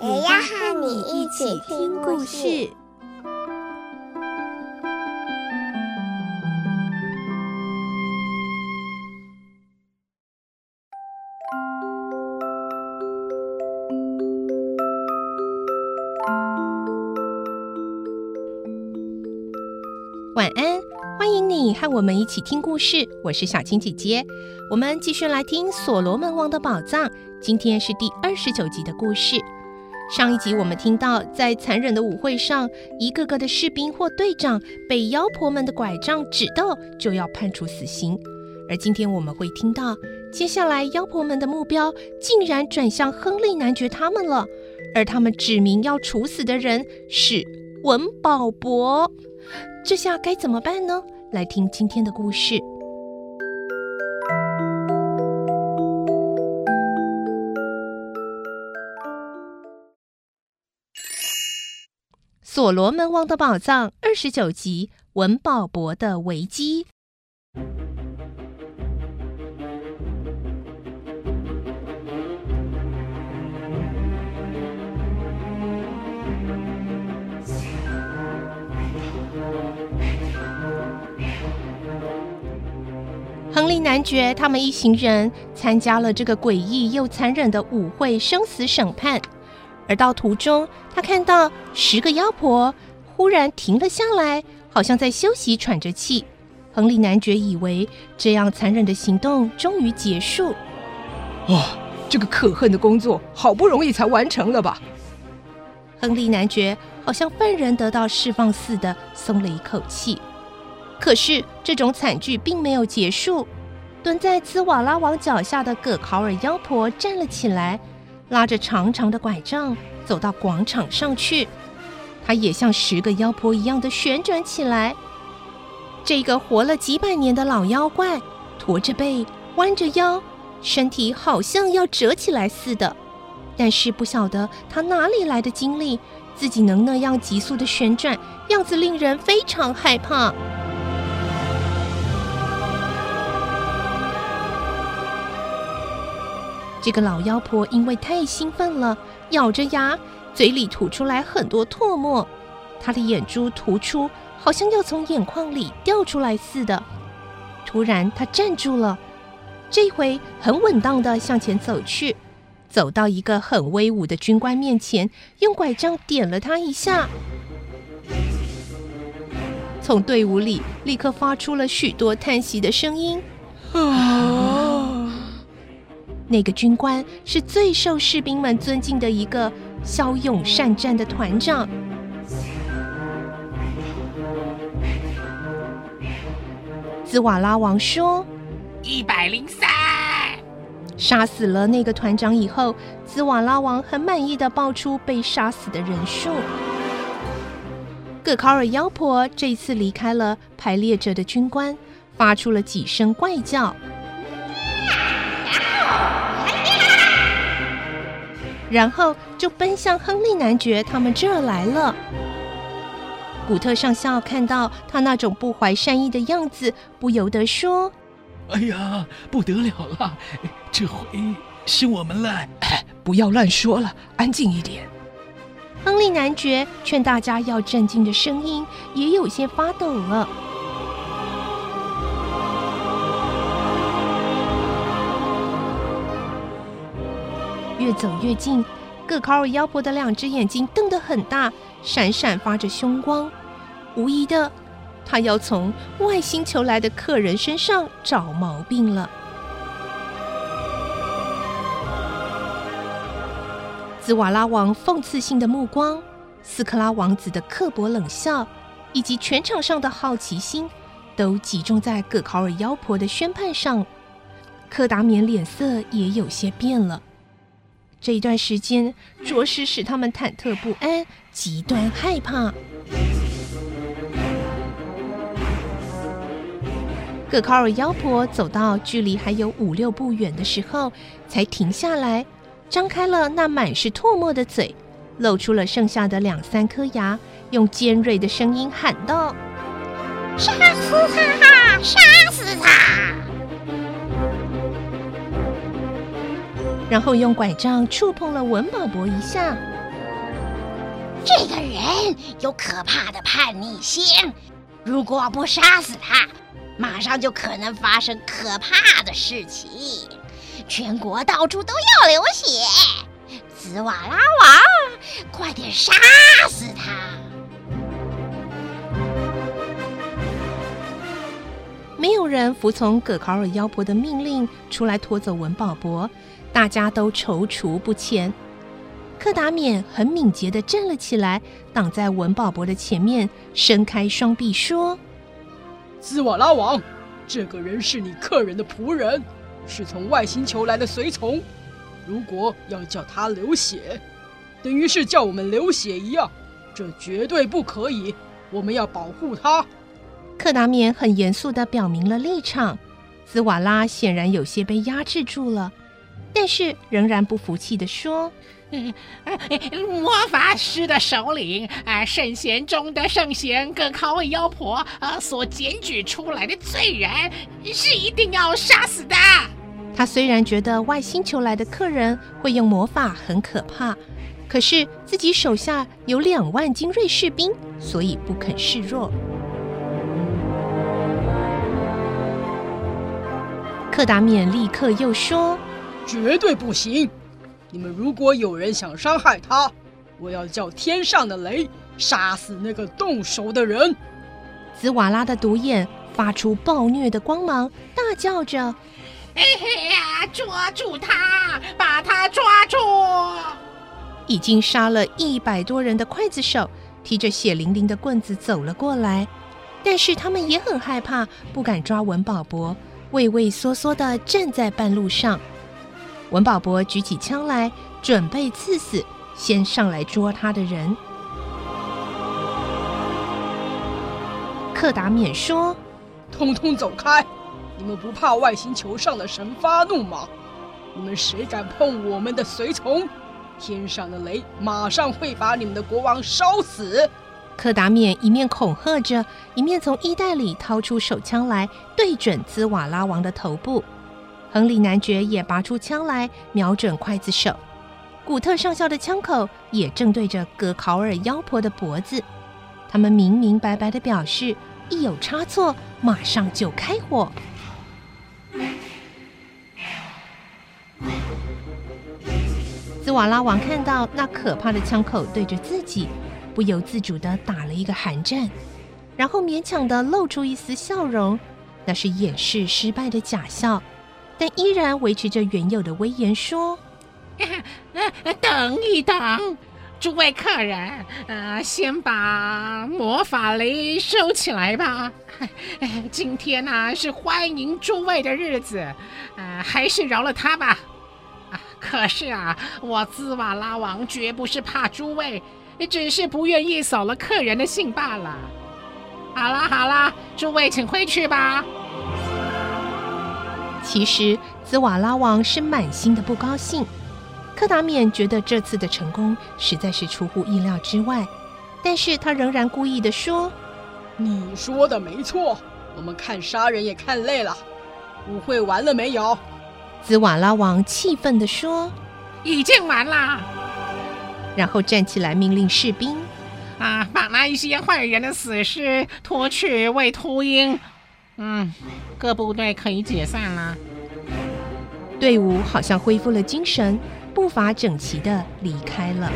也要和你一起听故事。晚安，欢迎你和我们一起听故事。我是小青姐姐，我们继续来听《所罗门王的宝藏》。今天是第二十九集的故事。上一集我们听到，在残忍的舞会上，一个个的士兵或队长被妖婆们的拐杖指到，就要判处死刑。而今天我们会听到，接下来妖婆们的目标竟然转向亨利男爵他们了，而他们指明要处死的人是文保博。这下该怎么办呢？来听今天的故事，《所罗门王的宝藏》二十九集：文保博的危机。亨利男爵他们一行人参加了这个诡异又残忍的舞会生死审判，而到途中，他看到十个妖婆忽然停了下来，好像在休息喘着气。亨利男爵以为这样残忍的行动终于结束。哇、哦，这个可恨的工作好不容易才完成了吧？亨利男爵好像犯人得到释放似的松了一口气。可是，这种惨剧并没有结束。蹲在兹瓦拉王脚下的葛考尔妖婆站了起来，拉着长长的拐杖走到广场上去。她也像十个妖婆一样的旋转起来。这个活了几百年的老妖怪，驼着背，弯着腰，身体好像要折起来似的。但是不晓得他哪里来的精力，自己能那样急速的旋转，样子令人非常害怕。这个老妖婆因为太兴奋了，咬着牙，嘴里吐出来很多唾沫，她的眼珠突出，好像要从眼眶里掉出来似的。突然，她站住了，这回很稳当地向前走去，走到一个很威武的军官面前，用拐杖点了他一下，从队伍里立刻发出了许多叹息的声音。那个军官是最受士兵们尊敬的一个骁勇善战的团长。兹瓦拉王说：“一百零三。”杀死了那个团长以后，兹瓦拉王很满意的报出被杀死的人数。葛考尔妖婆这次离开了排列着的军官，发出了几声怪叫。然后就奔向亨利男爵他们这儿来了。古特上校看到他那种不怀善意的样子，不由得说：“哎呀，不得了了！这回是我们了。哎，不要乱说了，安静一点。”亨利男爵劝大家要镇静的声音也有些发抖了。越走越近，葛考尔妖婆的两只眼睛瞪得很大，闪闪发着凶光。无疑的，他要从外星球来的客人身上找毛病了。兹瓦拉王讽刺性的目光，斯克拉王子的刻薄冷笑，以及全场上的好奇心，都集中在葛考尔妖婆的宣判上。柯达冕脸色也有些变了。这一段时间着实使他们忐忑不安，极端害怕。葛考尔妖婆走到距离还有五六步远的时候，才停下来，张开了那满是唾沫的嘴，露出了剩下的两三颗牙，用尖锐的声音喊道：“杀死他！杀死他！”然后用拐杖触碰了文宝博一下。这个人有可怕的叛逆心，如果不杀死他，马上就可能发生可怕的事情，全国到处都要流血。紫瓦拉王，快点杀死他！没有人服从葛考尔妖婆的命令，出来拖走文宝博，大家都踌躇不前。柯达冕很敏捷地站了起来，挡在文宝博的前面，伸开双臂说。兹瓦拉王，这个人是你客人的仆人，是从外星球来的随从。如果要叫他流血，等于是叫我们流血一样，这绝对不可以。我们要保护他。柯达冕很严肃地表明了立场。兹瓦拉显然有些被压制住了，但是仍然不服气地说。嗯，魔法师的首领啊，圣贤中的圣贤葛考尔妖婆啊，所检举出来的罪人是一定要杀死的。他虽然觉得外星球来的客人会用魔法很可怕，可是自己手下有两万精锐士兵，所以不肯示弱。克达冕立刻又说：“绝对不行。”你们如果有人想伤害他，我要叫天上的雷杀死那个动手的人。紫瓦拉的独眼发出暴虐的光芒，大叫着：“哎呀，抓住他，把他抓住！”已经杀了一百多人的刽子手提着血淋淋的棍子走了过来，但是他们也很害怕，不敢抓文保博，畏畏缩缩地站在半路上。文保博举起枪来，准备刺死先上来捉他的人。克达冕说：“通通走开！你们不怕外星球上的神发怒吗？你们谁敢碰我们的随从，天上的雷马上会把你们的国王烧死！”克达冕一面恐吓着，一面从衣袋里掏出手枪来，对准兹瓦拉王的头部。亨利男爵也拔出枪来，瞄准刽子手。古特上校的枪口也正对着格考尔妖婆的脖子。他们明明白白地表示，一有差错，马上就开火。兹瓦拉王看到那可怕的枪口对着自己，不由自主地打了一个寒战，然后勉强地露出一丝笑容，那是掩饰失败的假笑。但依然维持着原有的威严，说：“等一等，诸位客人，呃，先把魔法雷收起来吧。今天呢、是欢迎诸位的日子，呃，还是饶了他吧。可是啊，我兹瓦拉王绝不是怕诸位，只是不愿意扫了客人的兴罢了。好啦好啦，诸位请回去吧。”其实，兹瓦拉王是满心的不高兴。克达免觉得这次的成功实在是出乎意料之外，但是他仍然故意的说：“你说的没错，我们看杀人也看累了。舞会完了没有？”兹瓦拉王气愤的说：“已经完了。”然后站起来命令士兵：“啊，把那一些坏人的死尸拖去喂秃鹰。”嗯，各部队可以解散了。队伍好像恢复了精神，步伐整齐的离开了。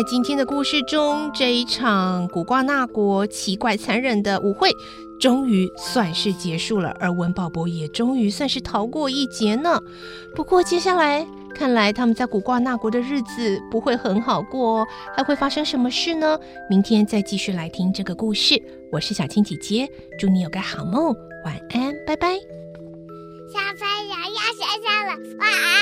在今天的故事中，这一场古瓜纳国奇怪残忍的舞会，终于算是结束了，而文宝博也终于算是逃过一劫呢。不过接下来看来他们在古瓜纳国的日子不会很好过哦，还会发生什么事呢？明天再继续来听这个故事。我是小青姐姐，祝你有个好梦，晚安，拜拜。小朋友要睡觉了，晚安。